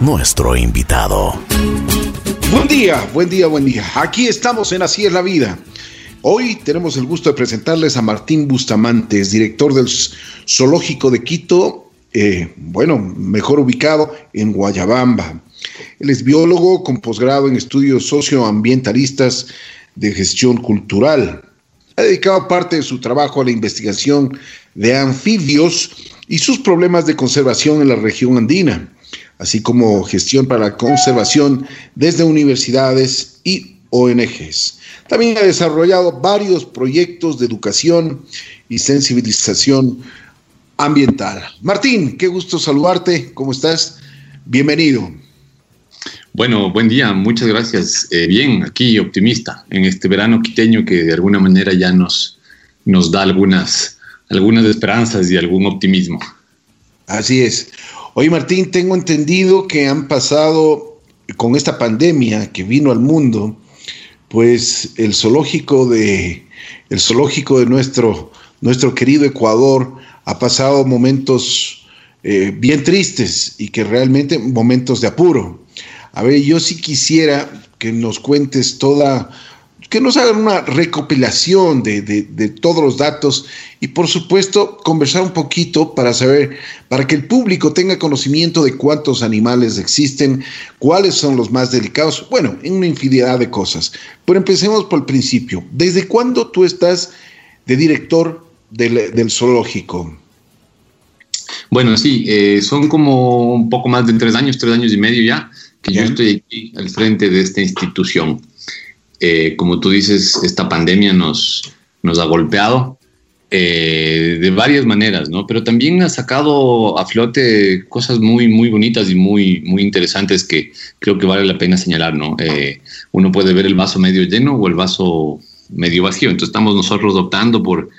nuestro invitado. Buen día, buen día, buen día. Aquí estamos en Así es la vida. Hoy tenemos el gusto de presentarles a Martín Bustamantes, director del Zoológico de Quito, eh, bueno, mejor ubicado en Guayabamba. Él es biólogo con posgrado en estudios socioambientalistas de gestión cultural. Ha dedicado parte de su trabajo a la investigación de anfibios y sus problemas de conservación en la región andina, así como gestión para la conservación desde universidades y ONGs. También ha desarrollado varios proyectos de educación y sensibilización ambiental. Martín, qué gusto saludarte. ¿Cómo estás? Bienvenido. Bueno, buen día, muchas gracias. Eh, bien, aquí optimista en este verano quiteño que de alguna manera ya nos, nos da algunas, algunas esperanzas y algún optimismo. Así es. Hoy Martín, tengo entendido que han pasado con esta pandemia que vino al mundo, pues el zoológico de el zoológico de nuestro nuestro querido Ecuador ha pasado momentos eh, bien tristes y que realmente momentos de apuro. A ver, yo sí quisiera que nos cuentes toda, que nos hagan una recopilación de, todos los datos y por supuesto conversar un poquito para saber, para que el público tenga conocimiento de cuántos animales existen, cuáles son los más delicados, bueno, en una infinidad de cosas. Pero empecemos por el principio. ¿Desde cuándo tú estás de director del, zoológico? Bueno, sí, eh, son como un poco más de tres años, tres años y medio ya que yo estoy aquí al frente de esta institución. Eh, como tú dices, esta pandemia nos, nos ha golpeado eh, de varias maneras, ¿no? Pero también ha sacado a flote cosas muy, muy bonitas y muy, muy interesantes que creo que vale la pena señalar, ¿no? Eh, uno puede ver el vaso medio lleno o el vaso medio vacío. Entonces estamos nosotros optando por,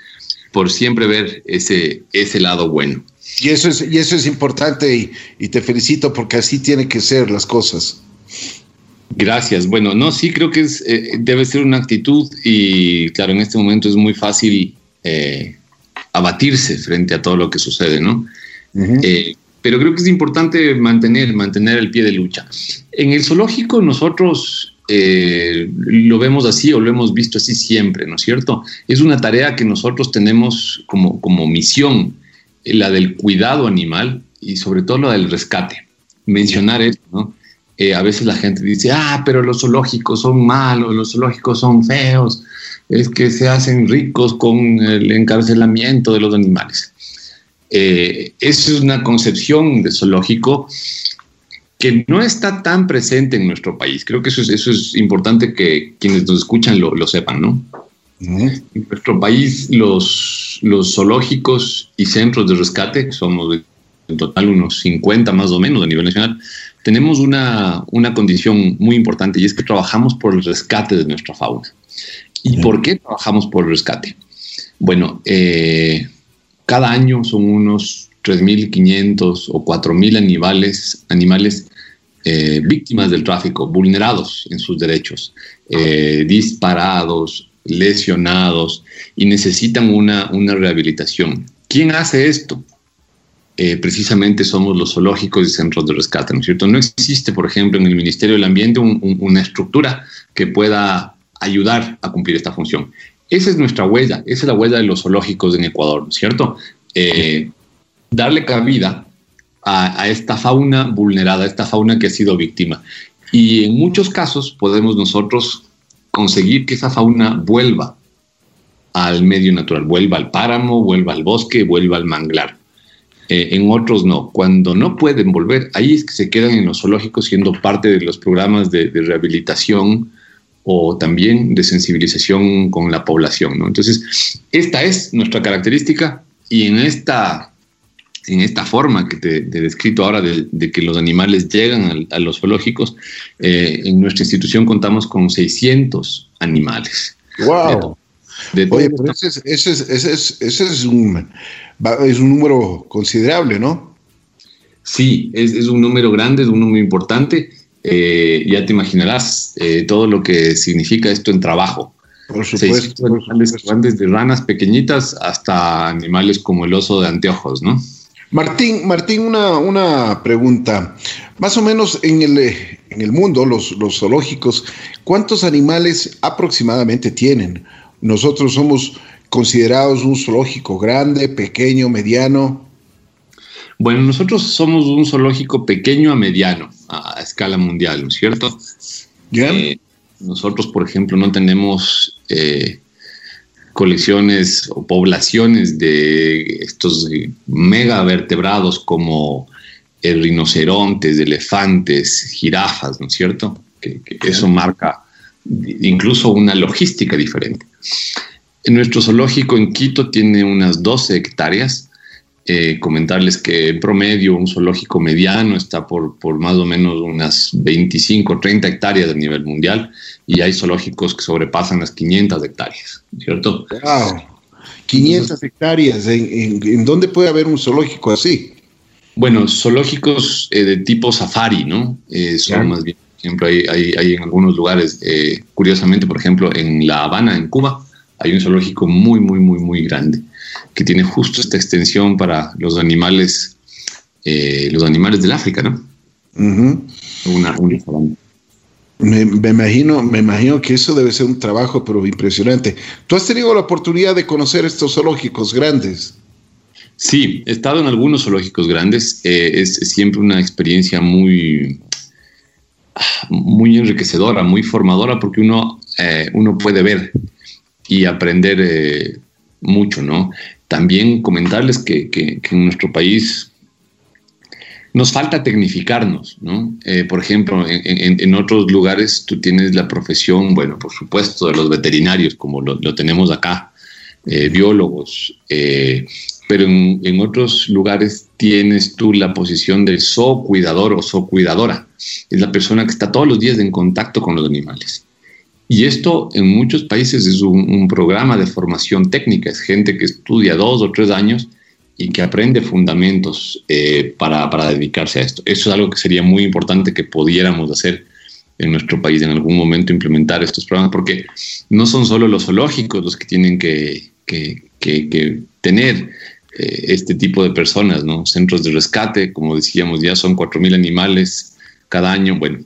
por siempre ver ese, ese lado bueno. Y eso es, y eso es importante y, te felicito porque así tienen que ser las cosas. Gracias. Bueno, no, sí creo que es, eh, debe ser una actitud y claro, en este momento es muy fácil eh, abatirse frente a todo lo que sucede, ¿no? Eh, pero creo que es importante mantener, mantener el pie de lucha. En el zoológico nosotros lo vemos así o lo hemos visto así siempre, ¿no es cierto? Es una tarea que nosotros tenemos como, como misión la del cuidado animal y sobre todo la del rescate. Mencionar esto, ¿no? Eh, a veces la gente dice, ah, pero los zoológicos son malos, los zoológicos son feos, es que se hacen ricos con el encarcelamiento de los animales. Eh, esa es una concepción de zoológico que no está tan presente en nuestro país. Creo que eso es, eso es importante que quienes nos escuchan lo, lo sepan, ¿no? En nuestro país, los, los zoológicos y centros de rescate, somos en total unos 50 más o menos a nivel nacional, tenemos una, una condición muy importante y es que trabajamos por el rescate de nuestra fauna. ¿Y por qué trabajamos por el rescate? Bueno, eh, cada año son unos 3.500 o 4.000 animales, animales eh, víctimas del tráfico, vulnerados en sus derechos, eh, disparados, lesionados y necesitan una, una rehabilitación. ¿Quién hace esto? Eh, precisamente somos los zoológicos y centros de rescate, ¿no es cierto? No existe, por ejemplo, en el Ministerio del Ambiente una estructura que pueda ayudar a cumplir esta función. Esa es nuestra huella, esa es la huella de los zoológicos en Ecuador, ¿no es cierto? Eh, darle cabida a, a, esta fauna vulnerada, a esta fauna que ha sido víctima. Y en muchos casos podemos nosotros conseguir que esa fauna vuelva al medio natural, vuelva al páramo, vuelva al bosque, vuelva al manglar. Eh, en otros no. Cuando no pueden volver, ahí es que se quedan en los zoológicos siendo parte de los programas de, rehabilitación o también de sensibilización con la población. ¿no? Entonces, esta es nuestra característica y en esta, en esta forma que te, he descrito ahora de, que los animales llegan a, los zoológicos, eh, en nuestra institución contamos con 600 animales. ¡Wow! Oye, pero ese es, ese es, ese es, ese es, un, es un número considerable, ¿no? Sí, es, es un número grande, es un número importante. Eh, ya te imaginarás eh, todo lo que significa esto en trabajo. Por supuesto. Desde de ranas pequeñitas hasta animales como el oso de anteojos, ¿no? Martín, Martín, una, una pregunta. Más o menos en el, en el mundo, los, los zoológicos, ¿cuántos animales aproximadamente tienen? Nosotros somos considerados un zoológico grande, pequeño, mediano. Bueno, nosotros somos un zoológico pequeño a mediano, a, escala mundial, ¿no es cierto? Eh, nosotros, por ejemplo, no tenemos eh, colecciones o poblaciones de estos megavertebrados como el rinocerontes, elefantes, jirafas, ¿no es cierto? Que, eso marca incluso una logística diferente. En nuestro zoológico en Quito tiene unas 12 hectáreas. Eh, comentarles que en promedio un zoológico mediano está por, por más o menos unas 25 o 30 hectáreas a nivel mundial y hay zoológicos que sobrepasan las 500 hectáreas, ¿cierto? ¡Wow! 500 hectáreas, ¿En, dónde puede haber un zoológico así? Bueno, zoológicos eh, de tipo safari, ¿no? Eh, son más bien, ejemplo, hay, hay, en algunos lugares, eh, curiosamente, por ejemplo, en La Habana, en Cuba, hay un zoológico muy, muy, muy, muy grande que tiene justo esta extensión para los animales, los animales del África, ¿no? Una, un me, imagino, me imagino que eso debe ser un trabajo, pero impresionante. ¿Tú has tenido la oportunidad de conocer estos zoológicos grandes? Sí, he estado en algunos zoológicos grandes. Eh, es, siempre una experiencia muy, muy enriquecedora, muy formadora, porque uno, eh, uno puede ver y aprender eh, mucho, ¿no? También comentarles que, que en nuestro país nos falta tecnificarnos, ¿no? Eh, por ejemplo, en, otros lugares tú tienes la profesión, bueno, por supuesto, de los veterinarios, como lo, tenemos acá, biólogos, pero en, otros lugares tienes tú la posición del cuidador o cuidadora. Es la persona que está todos los días en contacto con los animales. Y esto en muchos países es un, un programa de formación técnica, es gente que estudia dos o tres años y que aprende fundamentos eh, para, para, dedicarse a esto. Eso es algo que sería muy importante que pudiéramos hacer en nuestro país en algún momento, implementar estos programas, porque no son solo los zoológicos los que tienen que, que, que, tener eh, este tipo de personas, ¿no? Centros de rescate, como decíamos, ya son 4.000 animales cada año. Bueno,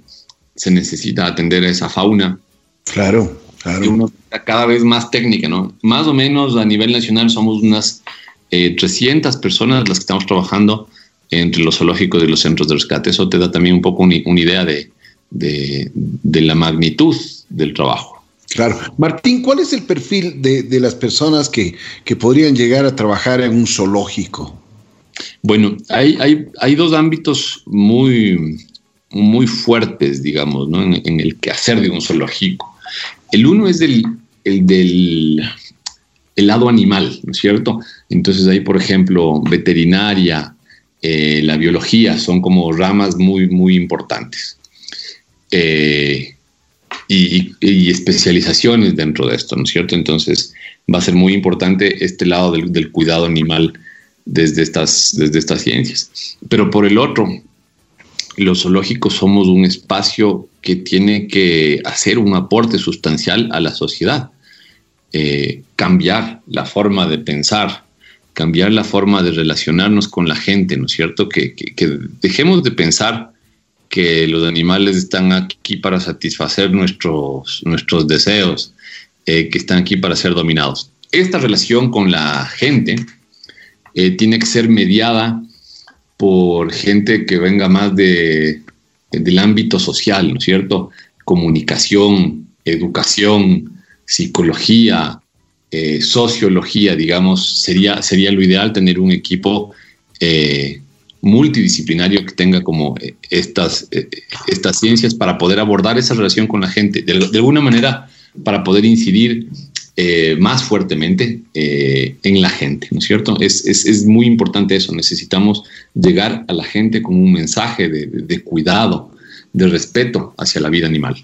se necesita atender a esa fauna. Claro, claro. cada vez más técnica, ¿no? Más o menos a nivel nacional somos unas 300 eh, personas las que estamos trabajando entre los zoológicos y los centros de rescate. Eso te da también un poco una, idea de, de, la magnitud del trabajo. Claro. Martín, ¿cuál es el perfil de, de las personas que, que, podrían llegar a trabajar en un zoológico? Bueno, hay, hay, hay dos ámbitos muy, muy fuertes, digamos, ¿no? en, en, el quehacer de un zoológico. El uno es el, el del el lado animal, ¿no es cierto? Entonces ahí, por ejemplo, veterinaria, eh, la biología son como ramas muy, muy importantes. Eh, y, especializaciones dentro de esto, ¿no es cierto? Entonces va a ser muy importante este lado del, cuidado animal desde estas, desde estas ciencias. Pero por el otro, los zoológicos somos un espacio que tiene que hacer un aporte sustancial a la sociedad. Eh, cambiar la forma de pensar, cambiar la forma de relacionarnos con la gente, ¿no es cierto? Que, dejemos de pensar que los animales están aquí para satisfacer nuestros, nuestros deseos, eh, que están aquí para ser dominados. Esta relación con la gente eh, tiene que ser mediada por gente que venga más de, del ámbito social, ¿no es cierto? Comunicación, educación, psicología, eh, sociología, digamos, sería, sería lo ideal tener un equipo multidisciplinario que tenga como eh, estas, estas ciencias para poder abordar esa relación con la gente, de, alguna manera para poder incidir más fuertemente en la gente, ¿no es cierto? Es, es, es, muy importante eso, necesitamos llegar a la gente con un mensaje de, de cuidado, de respeto hacia la vida animal.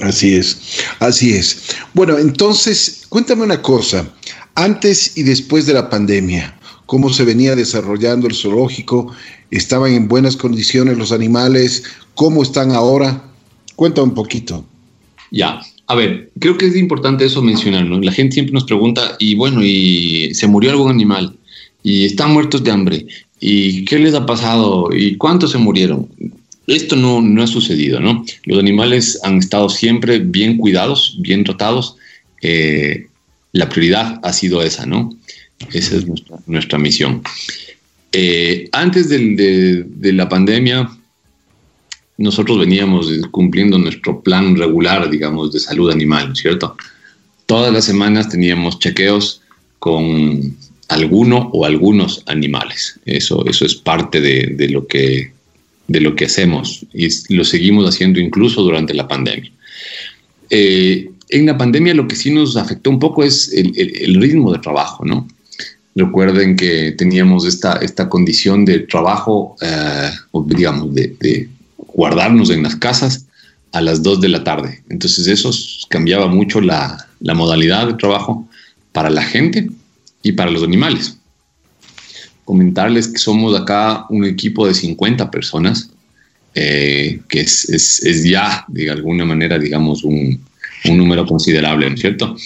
Así es, así es. Bueno, entonces, cuéntame una cosa, antes y después de la pandemia, ¿cómo se venía desarrollando el zoológico? ¿Estaban en buenas condiciones los animales? ¿Cómo están ahora? Cuéntame un poquito. Ya, a ver, creo que es importante eso mencionarlo. La gente siempre nos pregunta, y bueno, ¿y se murió algún animal? ¿Y están muertos de hambre? ¿Y qué les ha pasado? ¿Y cuántos se murieron? Esto no, no ha sucedido, ¿no? Los animales han estado siempre bien cuidados, bien tratados. Eh, la prioridad ha sido esa, ¿no? Esa es nuestra, misión. Eh, antes de, la pandemia, nosotros veníamos cumpliendo nuestro plan regular, digamos, de salud animal, ¿cierto? Todas las semanas teníamos chequeos con alguno o algunos animales. Eso, eso es parte de, lo que, de lo que hacemos y lo seguimos haciendo incluso durante la pandemia. Eh, en la pandemia lo que sí nos afectó un poco es el, ritmo de trabajo, ¿no? Recuerden que teníamos esta, esta condición de trabajo, eh, digamos, de, guardarnos en las casas a las 2 de la tarde. Entonces eso cambiaba mucho la, modalidad de trabajo para la gente y para los animales. Comentarles que somos acá un equipo de 50 personas, eh, que es, es, ya de alguna manera, digamos, un, un número considerable, ¿no es cierto?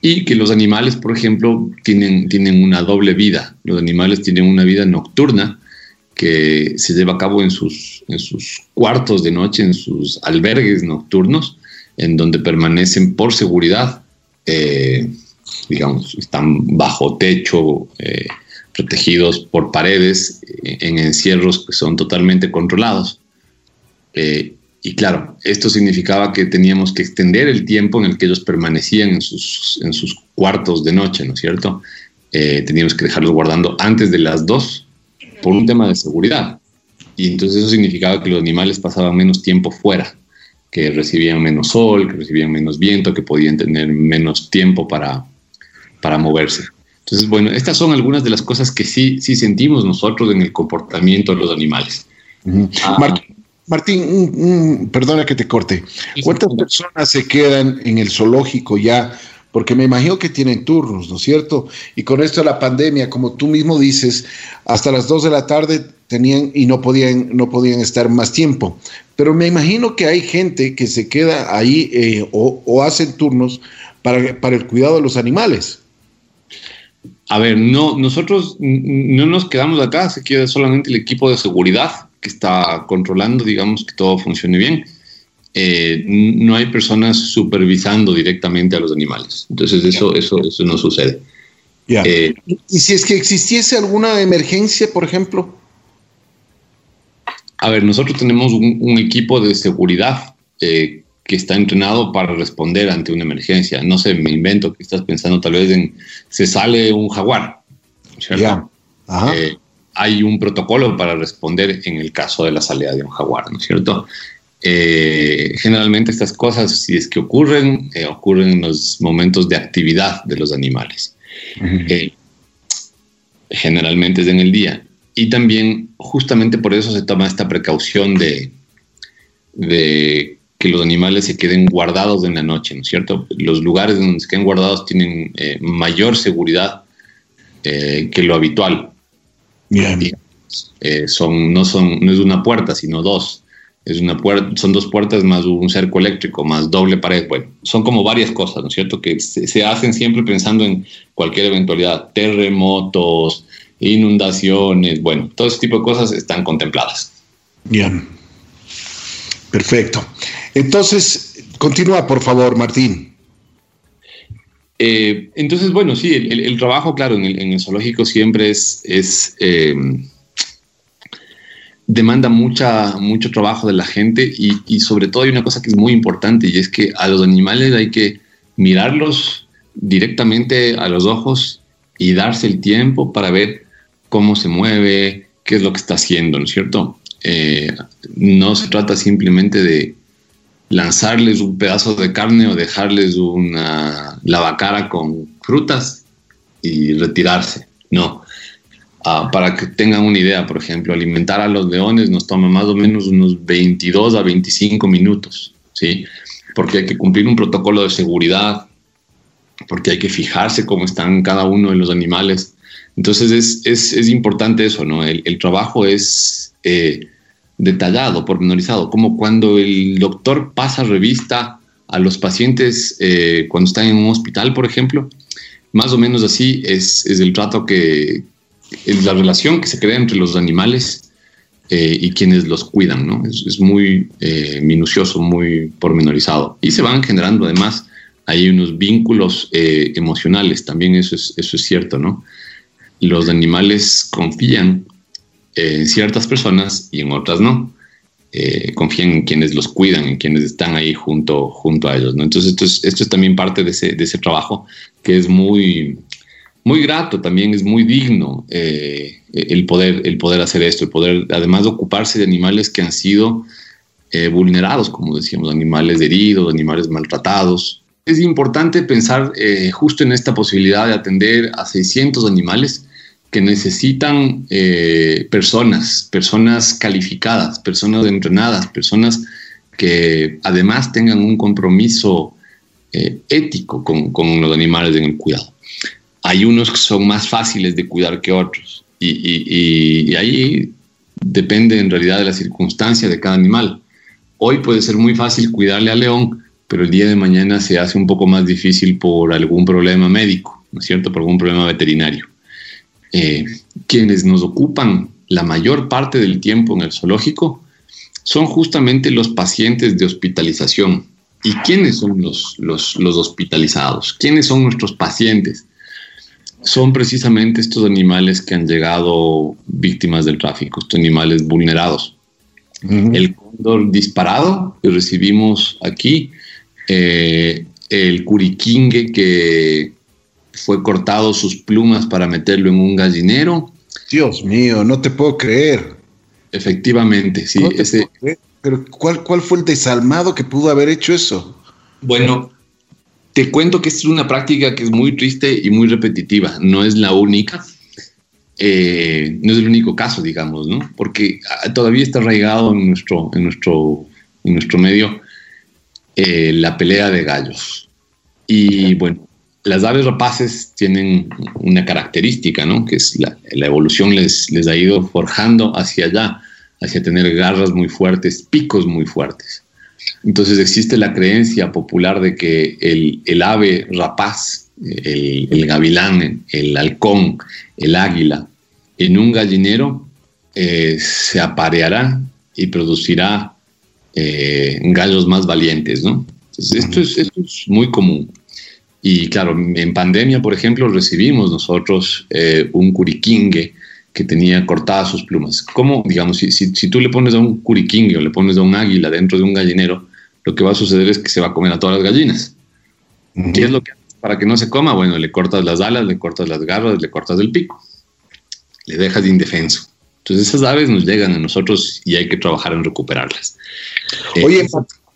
Y que los animales, por ejemplo, tienen, tienen una doble vida. Los animales tienen una vida nocturna que se lleva a cabo en sus, en sus cuartos de noche, en sus albergues nocturnos, en donde permanecen por seguridad eh, digamos, están bajo techo, eh, protegidos por paredes, eh, en encierros que son totalmente controlados. Y claro, esto significaba que teníamos que extender el tiempo en el que ellos permanecían en sus, en sus cuartos de noche, ¿no es cierto? teníamos que dejarlos guardando antes de las dos por un tema de seguridad. Y entonces eso significaba que los animales pasaban menos tiempo fuera, que recibían menos sol, que recibían menos viento, que podían tener menos tiempo para, para moverse. Entonces, bueno, estas son algunas de las cosas que sí, sí sentimos nosotros en el comportamiento de los animales. Ah. Martín, perdona que te corte. ¿Cuántas personas se quedan en el zoológico ya? Porque me imagino que tienen turnos, ¿no es cierto? Y con esto de la pandemia, como tú mismo dices, hasta las 2 de la tarde tenían y no podían, no podían estar más tiempo. Pero me imagino que hay gente que se queda ahí eh, o, o, hacen turnos para, para el cuidado de los animales. A ver, no, nosotros no nos quedamos acá, se queda solamente el equipo de seguridad que está controlando, digamos, que todo funcione bien. Eh, no hay personas supervisando directamente a los animales. Entonces eso, eso, eso no sucede. Eh, ¿Y si es que existiese alguna emergencia, por ejemplo? A ver, nosotros tenemos un, equipo de seguridad eh, que está entrenado para responder ante una emergencia. No sé, me invento que estás pensando tal vez en, se sale un jaguar, ¿cierto? Eh, hay un protocolo para responder en el caso de la salida de un jaguar, ¿no es cierto? Eh, generalmente estas cosas, si es que ocurren, eh, ocurren en los momentos de actividad de los animales. generalmente es en el día. Y también, justamente por eso se toma esta precaución de, de que los animales se queden guardados en la noche, ¿no es cierto? Los lugares donde se queden guardados tienen eh, mayor seguridad eh, que lo habitual. Bien. Eh, son, no, son, no es una puerta, sino dos. Es una puerta, son dos puertas más un cerco eléctrico, más doble pared. Bueno, son como varias cosas, ¿no es cierto? Que se, se hacen siempre pensando en cualquier eventualidad, terremotos, inundaciones, bueno, todo ese tipo de cosas están contempladas. Bien. Perfecto. Entonces, continúa, por favor, Martín. Eh, entonces, bueno, sí, el, trabajo, claro, en el, zoológico siempre es, es em, demanda mucha, mucho trabajo de la gente y, sobre todo hay una cosa que es muy importante y es que a los animales hay que mirarlos directamente a los ojos y darse el tiempo para ver cómo se mueve, qué es lo que está haciendo, ¿no es cierto? Eh, no se trata simplemente de lanzarles un pedazo de carne o dejarles una lavacara con frutas y retirarse. No. Ah, para que tengan una idea, por ejemplo, alimentar a los leones nos toma más o menos unos 22 a 25 minutos, ¿sí? Porque hay que cumplir un protocolo de seguridad, porque hay que fijarse cómo están cada uno de los animales. Entonces es, es, es importante eso, ¿no? El, el trabajo es eh, detallado, pormenorizado, como cuando el doctor pasa revista a los pacientes eh, cuando están en un hospital, por ejemplo. Más o menos así es, es el trato que, la relación que se crea entre los animales eh, y quienes los cuidan, ¿no? Es, muy eh, minucioso, muy pormenorizado. Y se van generando además hay unos vínculos emocionales, también es, eso es cierto, ¿no? Los animales confían en ciertas personas y en otras no. confían en quienes los cuidan, en quienes están ahí junto, junto a ellos, ¿no? Entonces esto es, esto es también parte de ese, de ese trabajo que es muy, muy grato, también es muy digno eh, el, poder, el poder hacer esto, el poder además de ocuparse de animales que han sido eh, vulnerados, como decíamos, animales heridos, animales maltratados. Es importante pensar eh, justo en esta posibilidad de atender a 600 animales que necesitan personas, personas calificadas, personas entrenadas, personas que además tengan un compromiso ético con, los animales en el cuidado hay unos que son más fáciles de cuidar que otros. Y, ahí depende en realidad de la circunstancia de cada animal. Hoy puede ser muy fácil cuidarle al león, pero el día de mañana se hace un poco más difícil por algún problema médico, ¿no es cierto? Por algún problema veterinario. Eh, quienes nos ocupan la mayor parte del tiempo en el zoológico son justamente los pacientes de hospitalización. ¿Y quiénes son los, los, los hospitalizados? ¿Quiénes son nuestros pacientes? son precisamente estos animales que han llegado víctimas del tráfico, estos animales vulnerados. El cóndor disparado que recibimos aquí, eh, el curiquingue que fue cortado sus plumas para meterlo en un gallinero. Dios mío, no te puedo creer. Efectivamente, sí. ese, Pero ¿cuál, ¿cuál fue el desalmado que pudo haber hecho eso? Bueno, te cuento que esta es una práctica que es muy triste y muy repetitiva, no es la única, eh, no es el único caso, digamos, ¿no? Porque ah, todavía está arraigado en nuestro, en nuestro, en nuestro medio eh, la pelea de gallos. Y bueno, las aves rapaces tienen una característica, ¿no? Que es la, la evolución les, les ha ido forjando hacia allá, hacia tener garras muy fuertes, picos muy fuertes. Entonces existe la creencia popular de que el, ave rapaz, el, gavilán, el halcón, el águila, en un gallinero eh, se apareará y producirá eh, gallos más valientes, ¿no? esto, es, muy común. Y claro, en pandemia, por ejemplo, recibimos nosotros eh, un curiquingue que tenía cortadas sus plumas. ¿Cómo, digamos, si, si, tú le pones a un curiquingue o le pones a un águila dentro de un gallinero, lo que va a suceder es que se va a comer a todas las gallinas. ¿Qué es lo que para que no se coma? Bueno, le cortas las alas, le cortas las garras, le cortas el pico. Le dejas indefenso. Entonces esas aves nos llegan a nosotros y hay que trabajar en recuperarlas. Oye,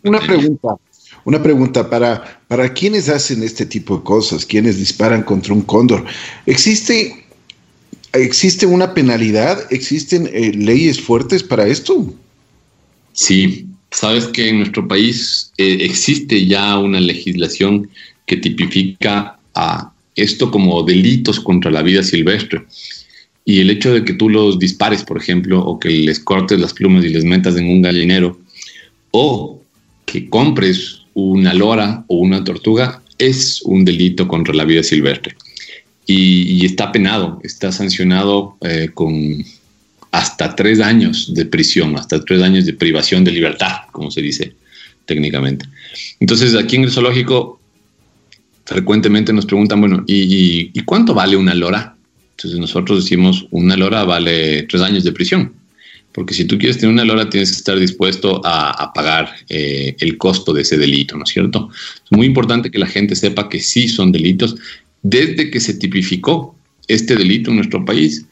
una pregunta. Una pregunta para, para quienes hacen este tipo de cosas, quienes disparan contra un cóndor. ¿Existe ¿Existe una penalidad? ¿Existen eh, leyes fuertes para esto? Sí, sabes que en nuestro país eh, existe ya una legislación que tipifica a esto como delitos contra la vida silvestre. Y el hecho de que tú los dispares, por ejemplo, o que les cortes las plumas y les metas en un gallinero, o que compres una lora o una tortuga, es un delito contra la vida silvestre y, está penado, está sancionado eh, con hasta tres años de prisión, hasta tres años de privación de libertad, como se dice técnicamente. Entonces, aquí en el zoológico frecuentemente nos preguntan, bueno, ¿y, cuánto vale una lora? Entonces nosotros decimos, una lora vale tres años de prisión, porque si tú quieres tener una lora tienes que estar dispuesto a, pagar eh, el costo de ese delito, ¿no es cierto? Es muy importante que la gente sepa que sí son delitos desde que se tipificó este delito en nuestro país,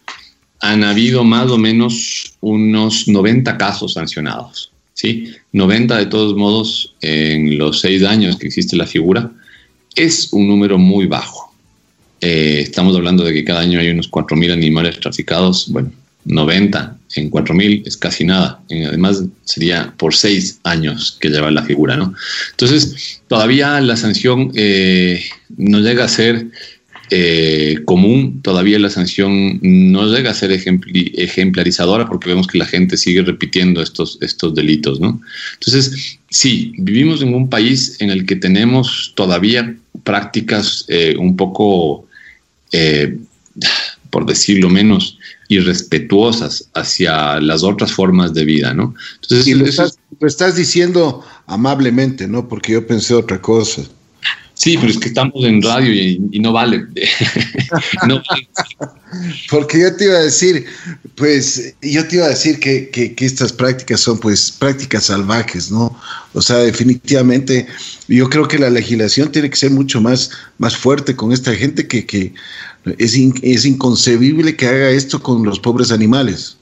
han habido más o menos unos 90 casos sancionados. ¿sí? 90 de todos modos en los seis años que existe la figura es un número muy bajo. Eh, estamos hablando de que cada año hay unos 4.000 animales traficados. Bueno, 90 en 4.000 es casi nada. además, sería por seis años que lleva la figura, ¿no? Entonces, todavía la sanción eh, no llega a ser eh, común, todavía la sanción no llega a ser ejemplarizadora porque vemos que la gente sigue repitiendo estos, estos delitos, ¿no? Entonces, sí, vivimos en un país en el que tenemos todavía prácticas eh, un poco por decirlo menos, irrespetuosas hacia las otras formas de vida, ¿no? Entonces, y lo estás, lo estás diciendo amablemente, ¿no? Porque yo pensé otra cosa. Sí, pero es que estamos en radio y, no vale. Porque yo te iba a decir, pues, yo te iba a decir que, que, estas prácticas son, pues, prácticas salvajes, ¿no? O sea, definitivamente, yo creo que la legislación tiene que ser mucho más, más fuerte con esta gente que, que es, es inconcebible que haga esto con los pobres animales.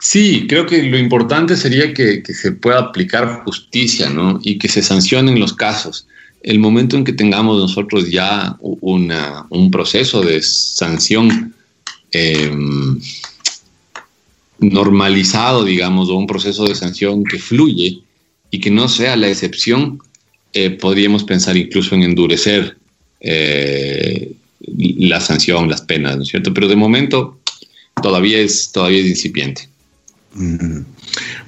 Sí, creo que lo importante sería que, se pueda aplicar justicia, ¿no? Y que se sancionen los casos el momento en que tengamos nosotros ya un proceso de sanción em, normalizado, digamos, o un proceso de sanción que fluye y que no sea la excepción, eh, podríamos pensar incluso en endurecer eh, la sanción, las penas, ¿no es cierto? Pero de momento todavía es, todavía es incipiente.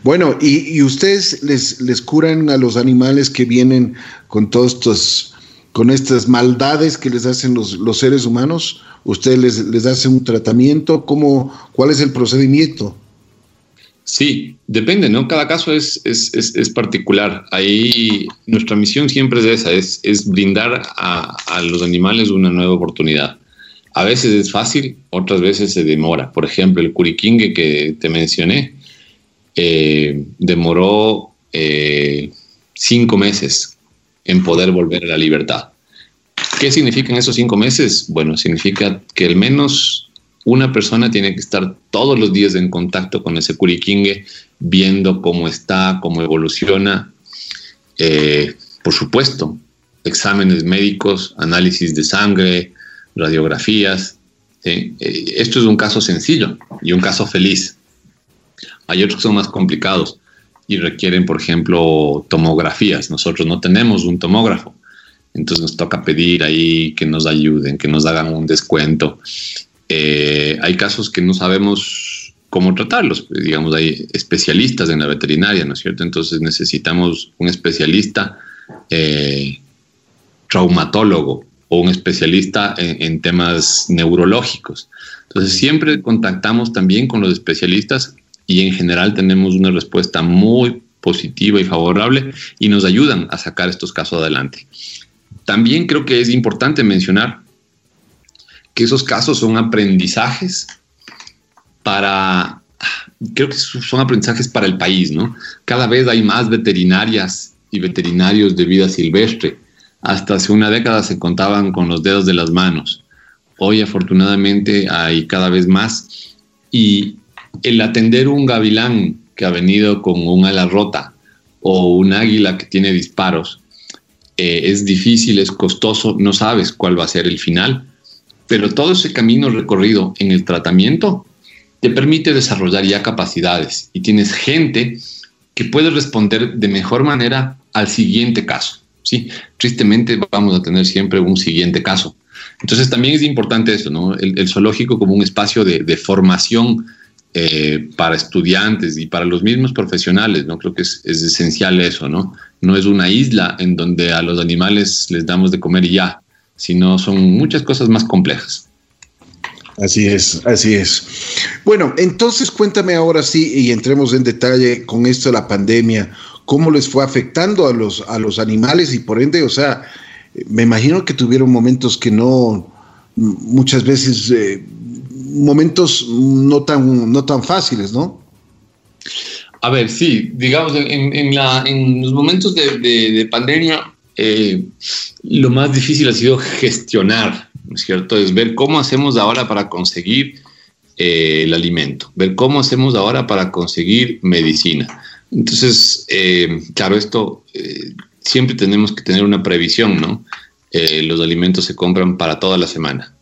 Bueno, ¿y, ustedes les, les, curan a los animales que vienen con todos estos, con estas maldades que les hacen los, los seres humanos? ¿Ustedes les, les hacen un tratamiento? ¿Cómo, ¿Cuál es el procedimiento? Sí, depende, ¿no? Cada caso es, es, es, particular. Ahí nuestra misión siempre es esa, es, es brindar a, los animales una nueva oportunidad. A veces es fácil, otras veces se demora. Por ejemplo, el curiquingue que te mencioné, eh, demoró eh, cinco meses en poder volver a la libertad. ¿Qué significan esos cinco meses? Bueno, significa que al menos una persona tiene que estar todos los días en contacto con ese curiquingue, viendo cómo está, cómo evoluciona. Eh, por supuesto, exámenes médicos, análisis de sangre, radiografías. esto es un caso sencillo y un caso feliz. Hay otros que son más complicados y requieren, por ejemplo, tomografías. Nosotros no tenemos un tomógrafo, entonces nos toca pedir ahí que nos ayuden, que nos hagan un descuento. Eh, hay casos que no sabemos cómo tratarlos, digamos, hay especialistas en la veterinaria, ¿no es cierto? Entonces necesitamos un especialista eh, traumatólogo o un especialista en temas neurológicos. Entonces siempre contactamos también con los especialistas y en general tenemos una respuesta muy positiva y favorable y nos ayudan a sacar estos casos adelante. También creo que es importante mencionar que esos casos son aprendizajes para, creo que son aprendizajes para el país, ¿no? Cada vez hay más veterinarias y veterinarios de vida silvestre. Hasta hace una década se contaban con los dedos de las manos. Hoy afortunadamente hay cada vez más y el atender un gavilán que ha venido con un ala rota o un águila que tiene disparos eh, es difícil, es costoso, no sabes cuál va a ser el final, pero todo ese camino recorrido en el tratamiento te permite desarrollar ya capacidades y tienes gente que puede responder de mejor manera al siguiente caso. ¿sí? Tristemente vamos a tener siempre un siguiente caso. Entonces también es importante eso, ¿no? el, zoológico como un espacio de, formación eh, para estudiantes y para los mismos profesionales, ¿no? Creo que es, esencial eso, ¿no? No es una isla en donde a los animales les damos de comer y ya, sino son muchas cosas más complejas. Así es, así es. Bueno, entonces cuéntame ahora sí y entremos en detalle con esto de la pandemia, cómo les fue afectando a los, a los animales y por ende, o sea, me imagino que tuvieron momentos que no, muchas veces eh, momentos no tan, no tan fáciles, ¿no? A ver, sí, digamos, en, la, en los momentos de, pandemia, eh, lo más difícil ha sido gestionar, ¿no es cierto? Es ver cómo hacemos ahora para conseguir eh, el alimento, ver cómo hacemos ahora para conseguir medicina. Entonces, eh, claro, esto siempre tenemos que tener una previsión, ¿no? los alimentos se compran para toda la semana.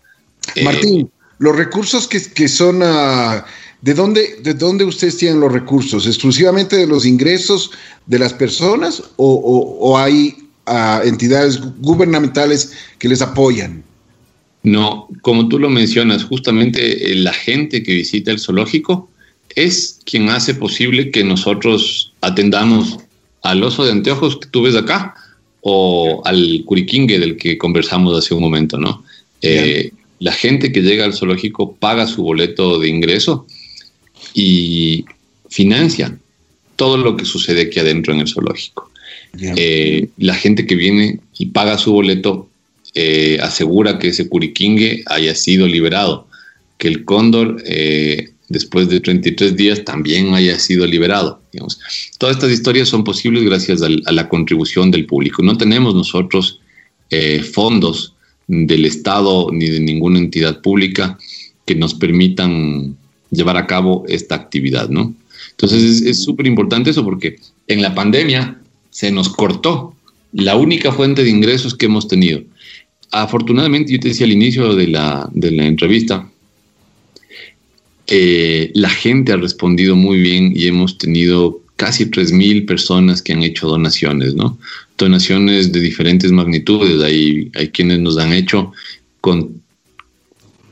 Martín, los recursos que, son... Ah, ¿de, dónde, ¿De dónde ustedes tienen los recursos? ¿Exclusivamente de los ingresos de las personas o, hay ah, entidades gubernamentales que les apoyan? No, como tú lo mencionas, justamente eh, la gente que visita el zoológico es quien hace posible que nosotros atendamos al oso de anteojos que tú ves acá o al curiquingue del que conversamos hace un momento, ¿no? Eh, la gente que llega al zoológico paga su boleto de ingreso y financia todo lo que sucede aquí adentro en el zoológico. Eh, la gente que viene y paga su boleto eh, asegura que ese curiquingue haya sido liberado, que el cóndor eh, después de 33 días también haya sido liberado. Digamos. Todas estas historias son posibles gracias a la contribución del público. No tenemos nosotros fondos del Estado ni de ninguna entidad pública que nos permitan llevar a cabo esta actividad, ¿no? Entonces es súper importante eso porque en la pandemia se nos cortó la única fuente de ingresos que hemos tenido. Afortunadamente, yo te decía al inicio de la, entrevista, eh, la gente ha respondido muy bien y hemos tenido casi 3.000 personas que han hecho donaciones, ¿no? Donaciones de diferentes magnitudes. Hay, hay quienes nos han hecho con,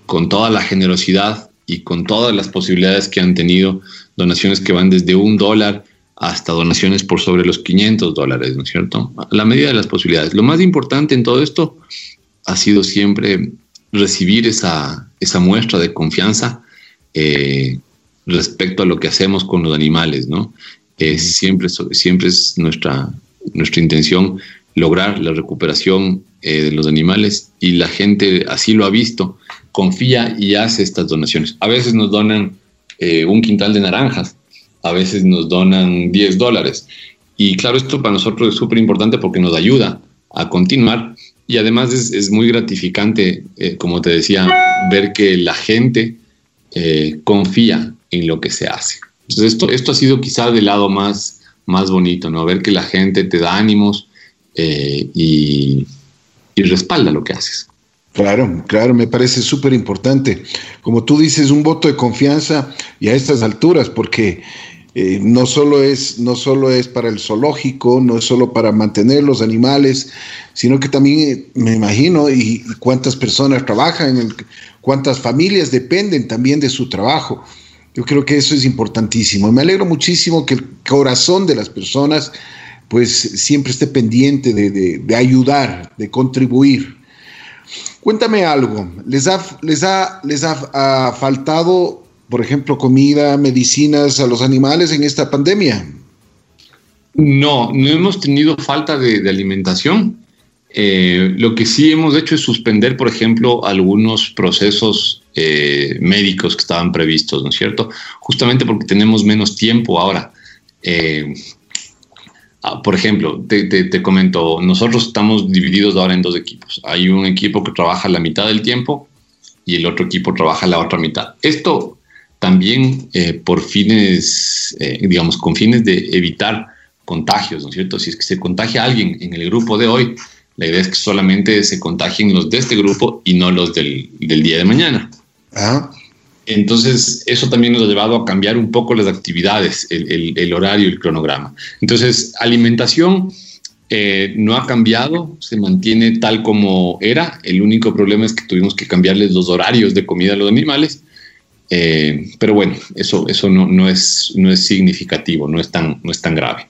con toda la generosidad y con todas las posibilidades que han tenido, donaciones que van desde un dólar hasta donaciones por sobre los 500 dólares, ¿no es cierto? A la medida de las posibilidades. Lo más importante en todo esto ha sido siempre recibir esa, esa muestra de confianza eh, respecto a lo que hacemos con los animales, ¿no? siempre, siempre es nuestra, nuestra intención lograr la recuperación eh, de los animales y la gente así lo ha visto, confía y hace estas donaciones. A veces nos donan eh, un quintal de naranjas, a veces nos donan 10 dólares. Y claro, esto para nosotros es súper importante porque nos ayuda a continuar y además es, muy gratificante, eh, como te decía, ver que la gente eh, confía en lo que se hace. Entonces esto, esto ha sido quizá del lado más, más bonito, ¿no? Ver que la gente te da ánimos eh, y, y respalda lo que haces. Claro, claro, me parece súper importante. Como tú dices, un voto de confianza y a estas alturas, porque eh, no, solo es, no solo es para el zoológico, no es solo para mantener los animales, sino que también eh, me imagino y, cuántas personas trabajan, cuántas familias dependen también de su trabajo. Yo creo que eso es importantísimo. Me alegro muchísimo que el corazón de las personas pues siempre esté pendiente de ayudar, de contribuir. Cuéntame algo, ¿les ha, les ha, les ha, faltado, por ejemplo, comida, medicinas a los animales en esta pandemia? No, no hemos tenido falta de, alimentación. Eh, lo que sí hemos hecho es suspender, por ejemplo, algunos procesos eh, médicos que estaban previstos, ¿no es cierto? Justamente porque tenemos menos tiempo ahora. Eh, Ah, por ejemplo, te, comento, nosotros estamos divididos ahora en dos equipos. Hay un equipo que trabaja la mitad del tiempo y el otro equipo trabaja la otra mitad. Esto también eh, por fines, eh, digamos, con fines de evitar contagios, ¿no es cierto? Si es que se contagia alguien en el grupo de hoy, la idea es que solamente se contagien los de este grupo y no los del, del día de mañana. Ah. Entonces, eso también nos ha llevado a cambiar un poco las actividades, el, horario, el cronograma. Entonces, alimentación eh, no ha cambiado, se mantiene tal como era. El único problema es que tuvimos que cambiarles los horarios de comida a los animales. Eh, pero bueno, eso, eso no, es, no es significativo, no es, tan, no es tan grave.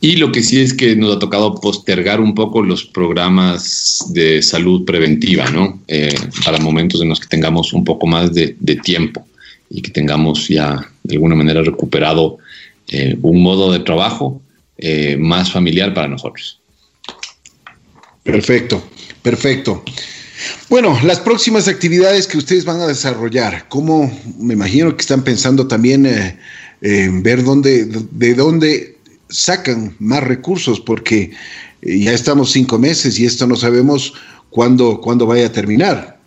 Y lo que sí es que nos ha tocado postergar un poco los programas de salud preventiva, ¿no? Eh, para momentos en los que tengamos un poco más de, tiempo y que tengamos ya de alguna manera recuperado eh, un modo de trabajo eh, más familiar para nosotros. Perfecto, perfecto. Bueno, las próximas actividades que ustedes van a desarrollar, ¿cómo me imagino que están pensando también en ver dónde, de dónde sacan más recursos porque eh, ya estamos cinco meses y esto no sabemos cuándo, cuándo vaya a terminar.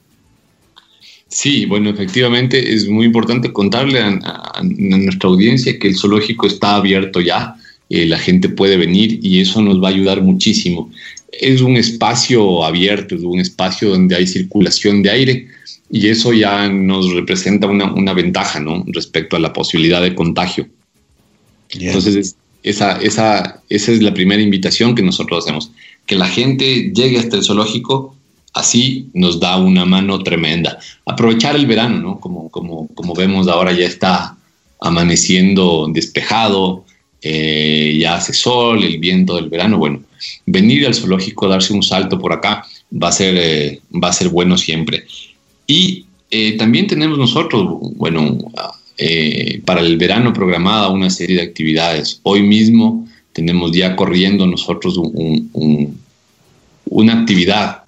Sí, bueno, efectivamente es muy importante contarle a, nuestra audiencia que el zoológico está abierto ya, eh, la gente puede venir y eso nos va a ayudar muchísimo. Es un espacio abierto, es un espacio donde hay circulación de aire y eso ya nos representa una, una ventaja ¿no? respecto a la posibilidad de contagio. Entonces, esa, esa, esa es la primera invitación que nosotros hacemos. Que la gente llegue hasta el zoológico, así nos da una mano tremenda. Aprovechar el verano, ¿no? Como, como, como vemos ahora ya está amaneciendo despejado, eh, ya hace sol, el viento del verano. Bueno, venir al zoológico, darse un salto por acá, va a ser, eh, va a ser bueno siempre. Y eh, también tenemos nosotros, bueno, eh, para el verano programada una serie de actividades. Hoy mismo tenemos ya corriendo nosotros una actividad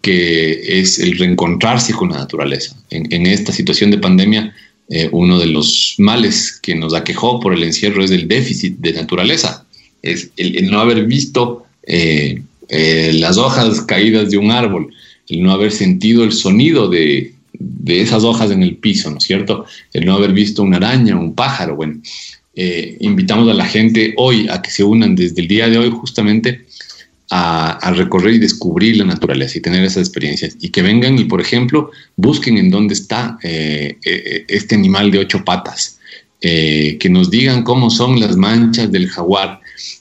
que es el reencontrarse con la naturaleza. En, esta situación de pandemia, eh, uno de los males que nos aquejó por el encierro es el déficit de naturaleza, el, no haber visto eh, eh, las hojas caídas de un árbol, el no haber sentido el sonido de, de, esas hojas en el piso, ¿no es cierto? El no haber visto una araña, un pájaro. Bueno, invitamos a la gente hoy a que se unan desde el día de hoy justamente a, recorrer y descubrir la naturaleza y tener esas experiencias. Y que vengan y, por ejemplo, busquen en dónde está eh, eh, este animal de ocho patas, eh, que nos digan cómo son las manchas del jaguar,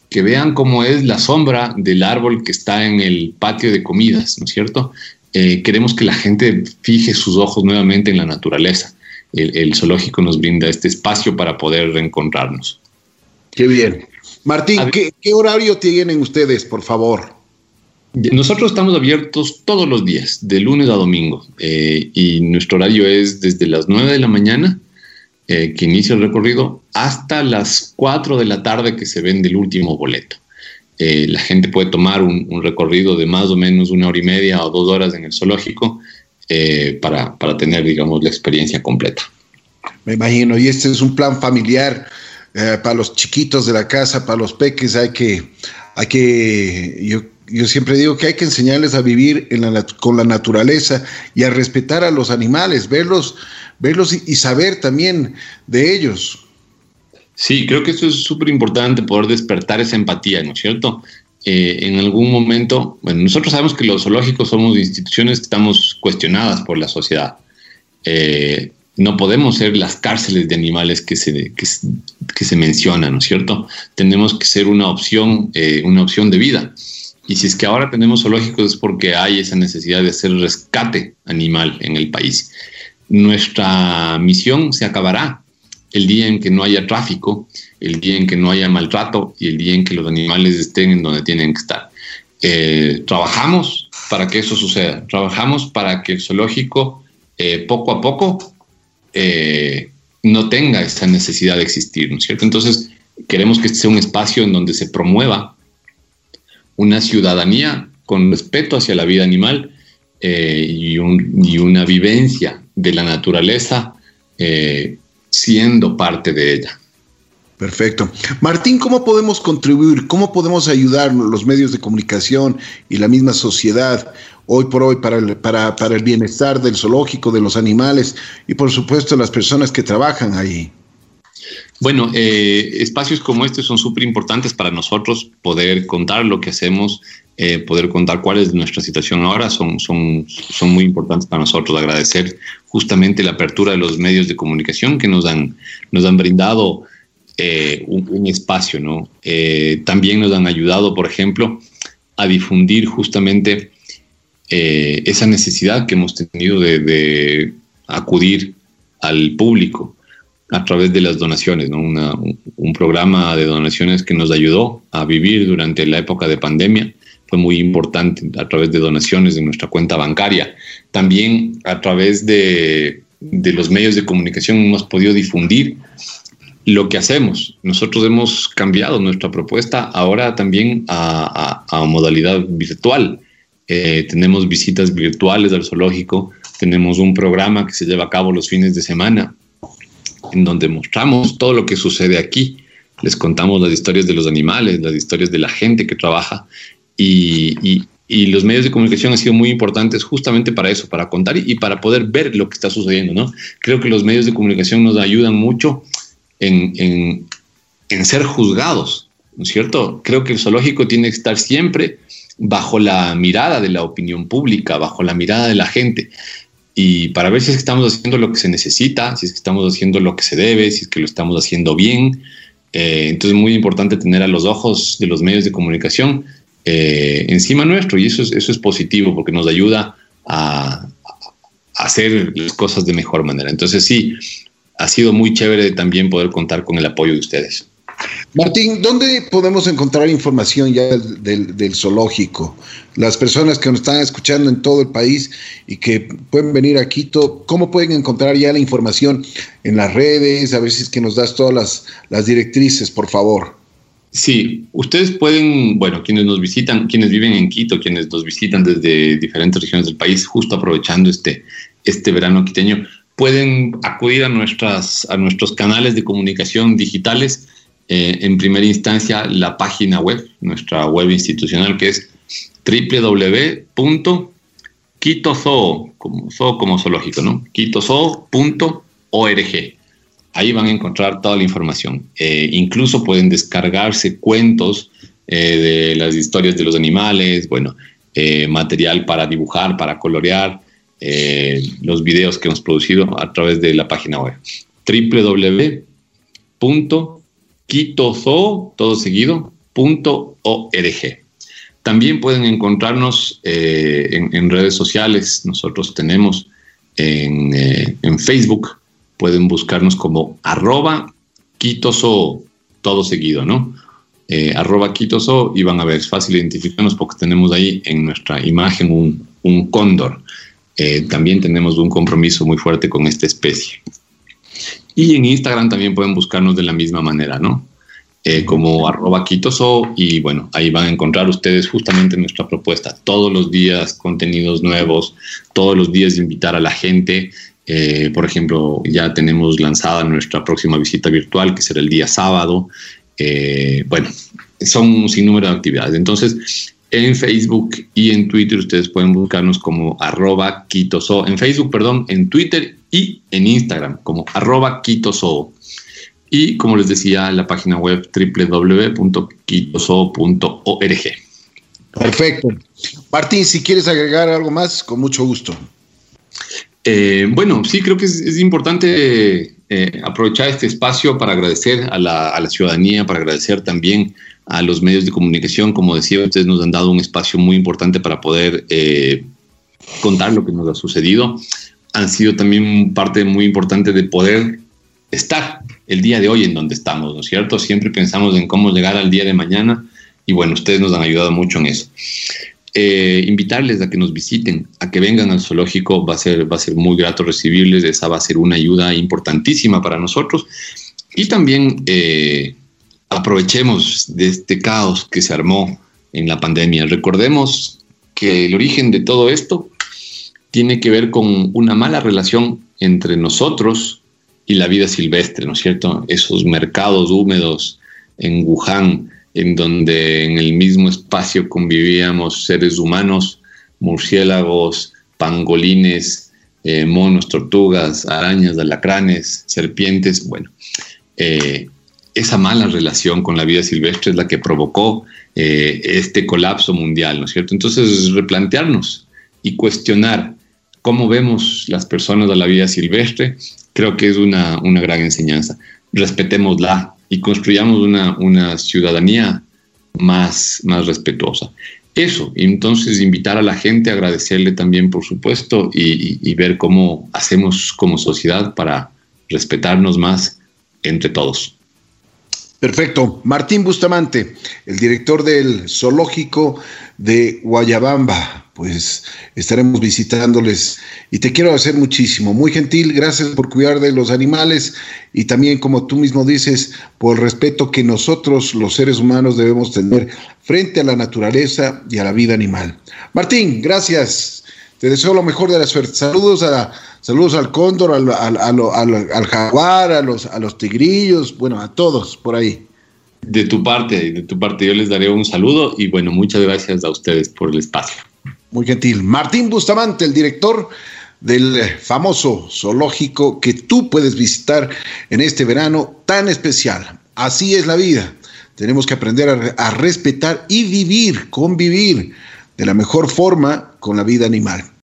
que vean cómo es la sombra del árbol que está en el patio de comidas, ¿no es cierto? queremos que la gente fije sus ojos nuevamente en la naturaleza. El, el zoológico nos brinda este espacio para poder reencontrarnos. Qué bien. Martín, ¿qué, horario tienen ustedes, por favor? Nosotros estamos abiertos todos los días, de lunes a domingo, eh, y nuestro horario es desde las 9 de la mañana, eh, que inicia el recorrido, hasta las 4 de la tarde que se vende el último boleto. Eh, la gente puede tomar un, recorrido de más o menos una hora y media o dos horas en el zoológico para, para tener, digamos, la experiencia completa. Me imagino, y este es un plan familiar eh, para los chiquitos de la casa, para los peques, hay que, hay que, yo, yo siempre digo que hay que enseñarles a vivir en la, con la naturaleza y a respetar a los animales, verlos, verlos y, saber también de ellos. Sí, creo que eso es súper importante, poder despertar esa empatía, ¿no es cierto? Eh, en algún momento, bueno, nosotros sabemos que los zoológicos somos instituciones que estamos cuestionadas por la sociedad. Eh, no podemos ser las cárceles de animales que se, que, se mencionan, ¿no es cierto? Tenemos que ser una opción, eh, una opción de vida. Y si es que ahora tenemos zoológicos es porque hay esa necesidad de hacer rescate animal en el país. Nuestra misión se acabará el día en que no haya tráfico, el día en que no haya maltrato y el día en que los animales estén en donde tienen que estar. Eh, trabajamos para que eso suceda, trabajamos para que el zoológico eh, poco a poco eh, no tenga esa necesidad de existir, ¿no es cierto? Entonces, queremos que este sea un espacio en donde se promueva una ciudadanía con respeto hacia la vida animal y, una vivencia de la naturaleza eh, siendo parte de ella. Perfecto. Martín, ¿cómo podemos contribuir? ¿Cómo podemos ayudar los medios de comunicación y la misma sociedad hoy por hoy para el, para, para el bienestar del zoológico, de los animales y por supuesto las personas que trabajan ahí? Bueno, eh, espacios como este son súper importantes para nosotros, poder contar lo que hacemos, eh, poder contar cuál es nuestra situación ahora, son, son, son muy importantes para nosotros. Agradecer justamente la apertura de los medios de comunicación que nos han, nos han brindado eh, un, espacio, ¿no? también nos han ayudado, por ejemplo, a difundir justamente eh, esa necesidad que hemos tenido de, acudir al público a través de las donaciones, un, programa de donaciones que nos ayudó a vivir durante la época de pandemia. Fue muy importante a través de donaciones de nuestra cuenta bancaria. También a través de, los medios de comunicación hemos podido difundir lo que hacemos. Nosotros hemos cambiado nuestra propuesta ahora también a modalidad virtual. Eh, tenemos visitas virtuales al zoológico, tenemos un programa que se lleva a cabo los fines de semana, en donde mostramos todo lo que sucede aquí. Les contamos las historias de los animales, las historias de la gente que trabaja y, los medios de comunicación han sido muy importantes justamente para eso, para contar y, para poder ver lo que está sucediendo. ¿no? Creo que los medios de comunicación nos ayudan mucho en, en ser juzgados, ¿no es cierto? Creo que el zoológico tiene que estar siempre bajo la mirada de la opinión pública, bajo la mirada de la gente. Y para ver si es que estamos haciendo lo que se necesita, si es que estamos haciendo lo que se debe, si es que lo estamos haciendo bien. Eh, entonces es muy importante tener a los ojos de los medios de comunicación eh, encima nuestro y eso es, eso es positivo porque nos ayuda a, a hacer las cosas de mejor manera. Entonces sí, ha sido muy chévere también poder contar con el apoyo de ustedes. Martín, ¿dónde podemos encontrar información ya del, zoológico? Las personas que nos están escuchando en todo el país y que pueden venir a Quito, ¿cómo pueden encontrar ya la información en las redes? A ver si que nos das todas las, las directrices, por favor. Sí, ustedes pueden, bueno, quienes nos visitan, quienes viven en Quito, quienes nos visitan desde diferentes regiones del país, justo aprovechando este, este verano quiteño, pueden acudir a, nuestras, a nuestros canales de comunicación digitales eh, en primera instancia la página web, nuestra web institucional que es www.quitozoo, como como zoológico, ¿no? quitozoo.org. Ahí van a encontrar toda la información. Eh, incluso pueden descargarse cuentos eh, de las historias de los animales, bueno, material para dibujar, para colorear, los videos que hemos producido a través de la página web www quitozo, todo seguido, punto org. También pueden encontrarnos eh, en, redes sociales. Nosotros tenemos en, eh, Facebook, pueden buscarnos como arroba quitoso, todo seguido, ¿no? Eh, arroba quitoso y van a ver, es fácil identificarnos porque tenemos ahí en nuestra imagen un, un cóndor. también tenemos un compromiso muy fuerte con esta especie. Y en Instagram también pueden buscarnos de la misma manera, ¿no? Eh, como arroba quitoso y bueno, ahí van a encontrar ustedes justamente nuestra propuesta. Todos los días contenidos nuevos, todos los días invitar a la gente. Eh, por ejemplo, ya tenemos lanzada nuestra próxima visita virtual, que será el día sábado. Eh, bueno, son un sinnúmero de actividades. Entonces, en Facebook y en Twitter ustedes pueden buscarnos como arroba quitoso. En Facebook, perdón, en Twitter y en Instagram como arroba quitoso. Y como les decía, la página web www.quitoso.org. Perfecto. Martín, si quieres agregar algo más, con mucho gusto. Eh, bueno, sí, creo que es, importante eh, aprovechar este espacio para agradecer a la, ciudadanía, para agradecer también a los medios de comunicación. Como decía, ustedes nos han dado un espacio muy importante para poder eh, contar lo que nos ha sucedido. Han sido también parte muy importante de poder estar el día de hoy en donde estamos, ¿no es cierto? Siempre pensamos en cómo llegar al día de mañana y bueno, ustedes nos han ayudado mucho en eso. Eh, invitarles a que nos visiten, a que vengan al zoológico, va a, ser, va a ser muy grato recibirles, esa va a ser una ayuda importantísima para nosotros. Y también eh, aprovechemos de este caos que se armó en la pandemia. Recordemos que el origen de todo esto tiene que ver con una mala relación entre nosotros, y la vida silvestre, ¿no es cierto? Esos mercados húmedos en Wuhan, en donde en el mismo espacio convivíamos seres humanos, murciélagos, pangolines, eh, monos, tortugas, arañas, alacranes, serpientes. Bueno, eh, esa mala relación con la vida silvestre es la que provocó eh, este colapso mundial, ¿no es cierto? Entonces, replantearnos y cuestionar cómo vemos las personas a la vida silvestre creo que es una, una gran enseñanza. Respetémosla y construyamos una, una ciudadanía más, más respetuosa. Eso, entonces invitar a la gente, agradecerle también, por supuesto, y, y, ver cómo hacemos como sociedad para respetarnos más entre todos. Perfecto. Martín Bustamante, el director del zoológico de Guayabamba pues estaremos visitándoles. Y te quiero hacer muchísimo, muy gentil, gracias por cuidar de los animales y también, como tú mismo dices, por el respeto que nosotros, los seres humanos, debemos tener frente a la naturaleza y a la vida animal. Martín, gracias. Te deseo lo mejor de la suerte. Saludos, a, saludos al cóndor, al, al, jaguar, a los, a los tigrillos, bueno, a todos por ahí. De tu parte, de tu parte, yo les daré un saludo y bueno, muchas gracias a ustedes por el espacio. Muy gentil. Martín Bustamante, el director del famoso zoológico que tú puedes visitar en este verano tan especial. Así es la vida. Tenemos que aprender a, respetar y vivir, convivir de la mejor forma con la vida animal.